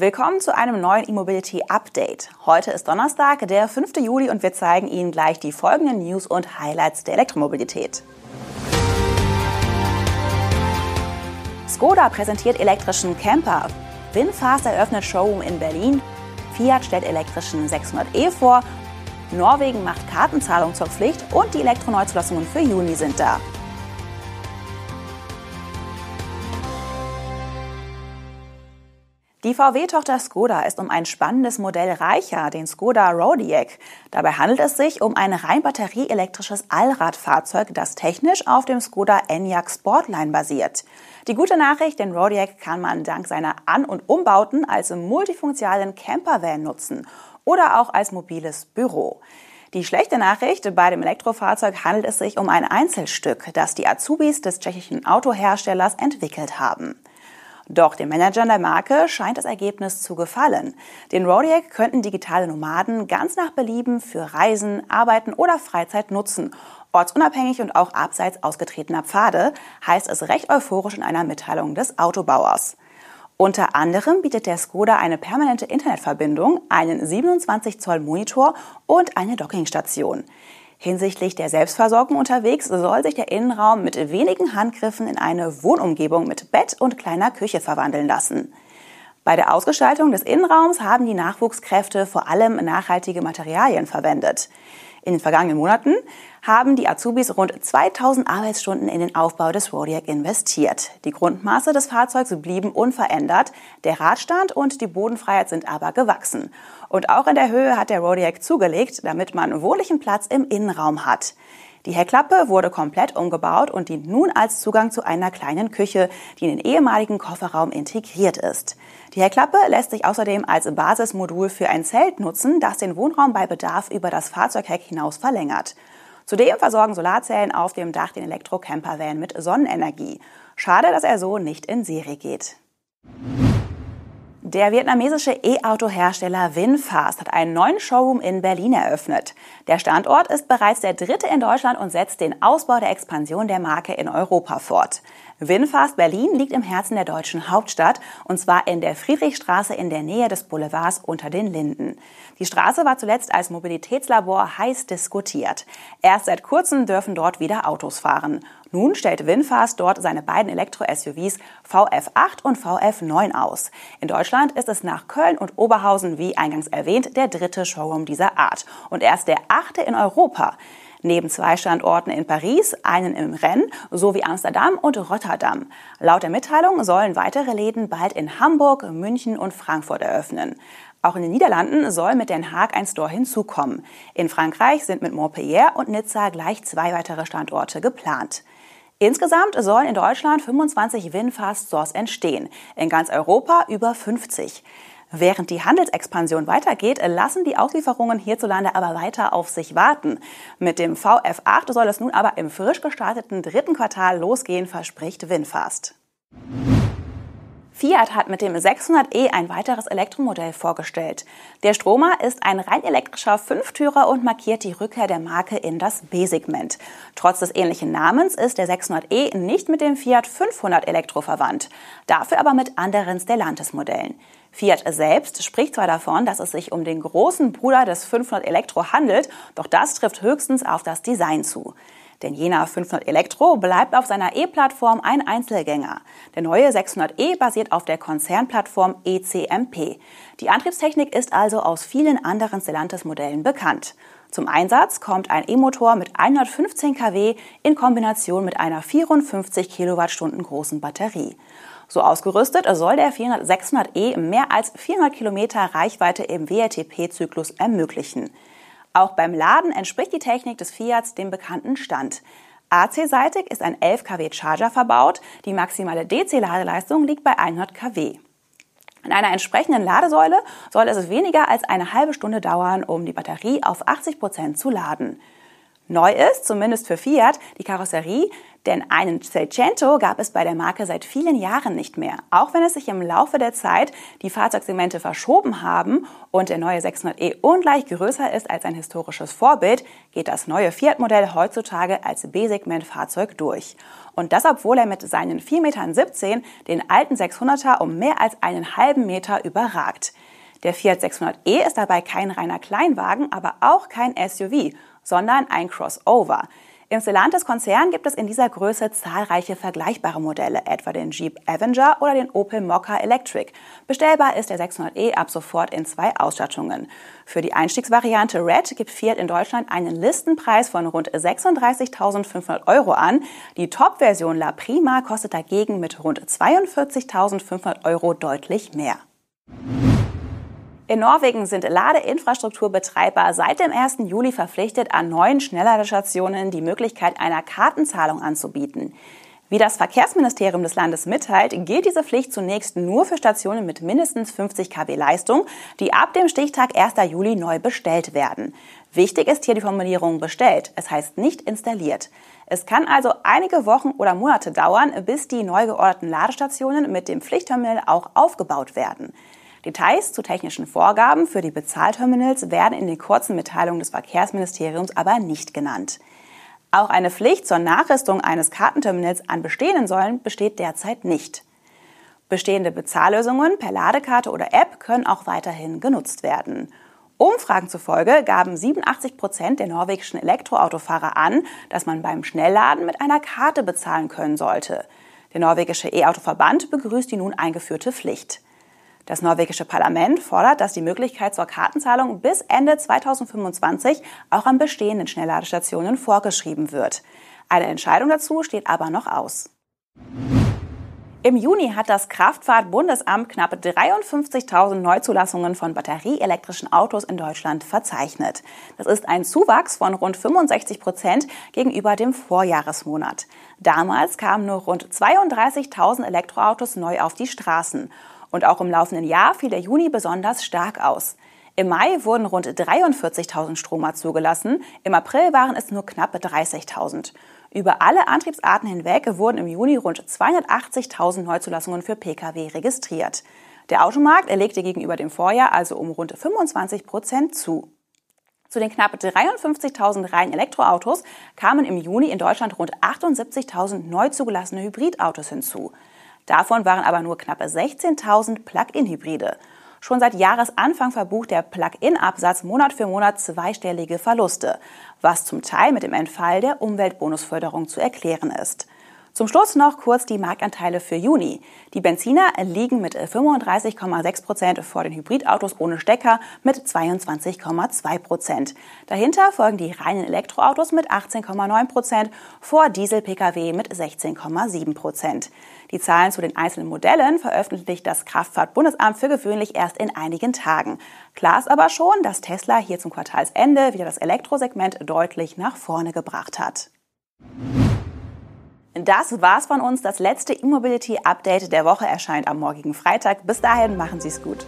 Willkommen zu einem neuen E-Mobility Update. Heute ist Donnerstag, der 5. Juli und wir zeigen Ihnen gleich die folgenden News und Highlights der Elektromobilität. Skoda präsentiert elektrischen Camper. Winfast eröffnet Showroom in Berlin. Fiat stellt elektrischen 600e vor. Norwegen macht Kartenzahlung zur Pflicht und die Elektroneuzulassungen für Juni sind da. Die VW-Tochter Skoda ist um ein spannendes Modell reicher, den Skoda Rodiac. Dabei handelt es sich um ein rein batterieelektrisches Allradfahrzeug, das technisch auf dem Skoda Enyaq Sportline basiert. Die gute Nachricht, den Rodiac kann man dank seiner An- und Umbauten als multifunktionalen Campervan nutzen oder auch als mobiles Büro. Die schlechte Nachricht, bei dem Elektrofahrzeug handelt es sich um ein Einzelstück, das die Azubis des tschechischen Autoherstellers entwickelt haben. Doch den Managern der Marke scheint das Ergebnis zu gefallen. Den Rodiac könnten digitale Nomaden ganz nach Belieben für Reisen, Arbeiten oder Freizeit nutzen. Ortsunabhängig und auch abseits ausgetretener Pfade, heißt es recht euphorisch in einer Mitteilung des Autobauers. Unter anderem bietet der Skoda eine permanente Internetverbindung, einen 27 Zoll Monitor und eine Dockingstation. Hinsichtlich der Selbstversorgung unterwegs soll sich der Innenraum mit wenigen Handgriffen in eine Wohnumgebung mit Bett und kleiner Küche verwandeln lassen. Bei der Ausgestaltung des Innenraums haben die Nachwuchskräfte vor allem nachhaltige Materialien verwendet. In den vergangenen Monaten haben die Azubis rund 2000 Arbeitsstunden in den Aufbau des Rodiac investiert. Die Grundmaße des Fahrzeugs blieben unverändert, der Radstand und die Bodenfreiheit sind aber gewachsen. Und auch in der Höhe hat der Rodiac zugelegt, damit man wohnlichen Platz im Innenraum hat. Die Heckklappe wurde komplett umgebaut und dient nun als Zugang zu einer kleinen Küche, die in den ehemaligen Kofferraum integriert ist. Die Heckklappe lässt sich außerdem als Basismodul für ein Zelt nutzen, das den Wohnraum bei Bedarf über das Fahrzeugheck hinaus verlängert. Zudem versorgen Solarzellen auf dem Dach den Elektro-Camper-Van mit Sonnenenergie. Schade, dass er so nicht in Serie geht. Der vietnamesische E-Auto-Hersteller Winfast hat einen neuen Showroom in Berlin eröffnet. Der Standort ist bereits der dritte in Deutschland und setzt den Ausbau der Expansion der Marke in Europa fort. Winfast Berlin liegt im Herzen der deutschen Hauptstadt und zwar in der Friedrichstraße in der Nähe des Boulevards unter den Linden. Die Straße war zuletzt als Mobilitätslabor heiß diskutiert. Erst seit kurzem dürfen dort wieder Autos fahren. Nun stellt Winfast dort seine beiden Elektro-SUVs VF8 und VF9 aus. In Deutschland ist es nach Köln und Oberhausen, wie eingangs erwähnt, der dritte Showroom dieser Art und erst der achte in Europa. Neben zwei Standorten in Paris, einen im Rennes sowie Amsterdam und Rotterdam. Laut der Mitteilung sollen weitere Läden bald in Hamburg, München und Frankfurt eröffnen. Auch in den Niederlanden soll mit Den Haag ein Store hinzukommen. In Frankreich sind mit Montpellier und Nizza gleich zwei weitere Standorte geplant. Insgesamt sollen in Deutschland 25 Winfast Stores entstehen, in ganz Europa über 50. Während die Handelsexpansion weitergeht, lassen die Auslieferungen hierzulande aber weiter auf sich warten. Mit dem VF8 soll es nun aber im frisch gestarteten dritten Quartal losgehen, verspricht Winfast. Fiat hat mit dem 600e ein weiteres Elektromodell vorgestellt. Der Stromer ist ein rein elektrischer Fünftürer und markiert die Rückkehr der Marke in das B-Segment. Trotz des ähnlichen Namens ist der 600e nicht mit dem Fiat 500 Elektro verwandt, dafür aber mit anderen Stellantis-Modellen. Fiat selbst spricht zwar davon, dass es sich um den großen Bruder des 500 Elektro handelt, doch das trifft höchstens auf das Design zu. Denn jener 500 Elektro bleibt auf seiner E-Plattform ein Einzelgänger. Der neue 600e basiert auf der Konzernplattform ECMP. Die Antriebstechnik ist also aus vielen anderen Stellantis-Modellen bekannt. Zum Einsatz kommt ein E-Motor mit 115 kW in Kombination mit einer 54 Kilowattstunden großen Batterie. So ausgerüstet soll der 600e mehr als 400 Kilometer Reichweite im WLTP-Zyklus ermöglichen. Auch beim Laden entspricht die Technik des Fiats dem bekannten Stand. AC-seitig ist ein 11 kW Charger verbaut, die maximale DC-Ladeleistung liegt bei 100 kW. In einer entsprechenden Ladesäule soll es weniger als eine halbe Stunde dauern, um die Batterie auf 80 Prozent zu laden. Neu ist, zumindest für Fiat, die Karosserie. Denn einen Seicento gab es bei der Marke seit vielen Jahren nicht mehr. Auch wenn es sich im Laufe der Zeit die Fahrzeugsegmente verschoben haben und der neue 600e ungleich größer ist als ein historisches Vorbild, geht das neue Fiat-Modell heutzutage als B-Segment-Fahrzeug durch. Und das, obwohl er mit seinen 4,17 Metern den alten 600er um mehr als einen halben Meter überragt. Der Fiat 600e ist dabei kein reiner Kleinwagen, aber auch kein SUV, sondern ein Crossover. Im Stellantis-Konzern gibt es in dieser Größe zahlreiche vergleichbare Modelle, etwa den Jeep Avenger oder den Opel Mokka Electric. Bestellbar ist der 600e ab sofort in zwei Ausstattungen. Für die Einstiegsvariante Red gibt Fiat in Deutschland einen Listenpreis von rund 36.500 Euro an. Die Top-Version La Prima kostet dagegen mit rund 42.500 Euro deutlich mehr. In Norwegen sind Ladeinfrastrukturbetreiber seit dem 1. Juli verpflichtet, an neuen Schnellladestationen die Möglichkeit einer Kartenzahlung anzubieten. Wie das Verkehrsministerium des Landes mitteilt, gilt diese Pflicht zunächst nur für Stationen mit mindestens 50 kW Leistung, die ab dem Stichtag 1. Juli neu bestellt werden. Wichtig ist hier die Formulierung bestellt, es heißt nicht installiert. Es kann also einige Wochen oder Monate dauern, bis die neu georderten Ladestationen mit dem Pflichtterminal auch aufgebaut werden. Details zu technischen Vorgaben für die Bezahlterminals werden in den kurzen Mitteilungen des Verkehrsministeriums aber nicht genannt. Auch eine Pflicht zur Nachrüstung eines Kartenterminals an bestehenden Säulen besteht derzeit nicht. Bestehende Bezahllösungen per Ladekarte oder App können auch weiterhin genutzt werden. Umfragen zufolge gaben 87 Prozent der norwegischen Elektroautofahrer an, dass man beim Schnellladen mit einer Karte bezahlen können sollte. Der norwegische E-Auto-Verband begrüßt die nun eingeführte Pflicht. Das norwegische Parlament fordert, dass die Möglichkeit zur Kartenzahlung bis Ende 2025 auch an bestehenden Schnellladestationen vorgeschrieben wird. Eine Entscheidung dazu steht aber noch aus. Im Juni hat das Kraftfahrtbundesamt knapp 53.000 Neuzulassungen von batterieelektrischen Autos in Deutschland verzeichnet. Das ist ein Zuwachs von rund 65 Prozent gegenüber dem Vorjahresmonat. Damals kamen nur rund 32.000 Elektroautos neu auf die Straßen. Und auch im laufenden Jahr fiel der Juni besonders stark aus. Im Mai wurden rund 43.000 Stromer zugelassen, im April waren es nur knapp 30.000. Über alle Antriebsarten hinweg wurden im Juni rund 280.000 Neuzulassungen für Pkw registriert. Der Automarkt erlegte gegenüber dem Vorjahr also um rund 25 Prozent zu. Zu den knapp 53.000 reinen Elektroautos kamen im Juni in Deutschland rund 78.000 neu zugelassene Hybridautos hinzu. Davon waren aber nur knappe 16.000 Plug-in-Hybride. Schon seit Jahresanfang verbucht der Plug-in-Absatz Monat für Monat zweistellige Verluste, was zum Teil mit dem Entfall der Umweltbonusförderung zu erklären ist. Zum Schluss noch kurz die Marktanteile für Juni. Die Benziner liegen mit 35,6 Prozent vor den Hybridautos ohne Stecker mit 22,2 Prozent. Dahinter folgen die reinen Elektroautos mit 18,9 Prozent vor Diesel-Pkw mit 16,7 Prozent. Die Zahlen zu den einzelnen Modellen veröffentlicht das Kraftfahrtbundesamt für gewöhnlich erst in einigen Tagen. Klar ist aber schon, dass Tesla hier zum Quartalsende wieder das Elektrosegment deutlich nach vorne gebracht hat. Das war's von uns. Das letzte E-Mobility-Update der Woche erscheint am morgigen Freitag. Bis dahin machen Sie es gut.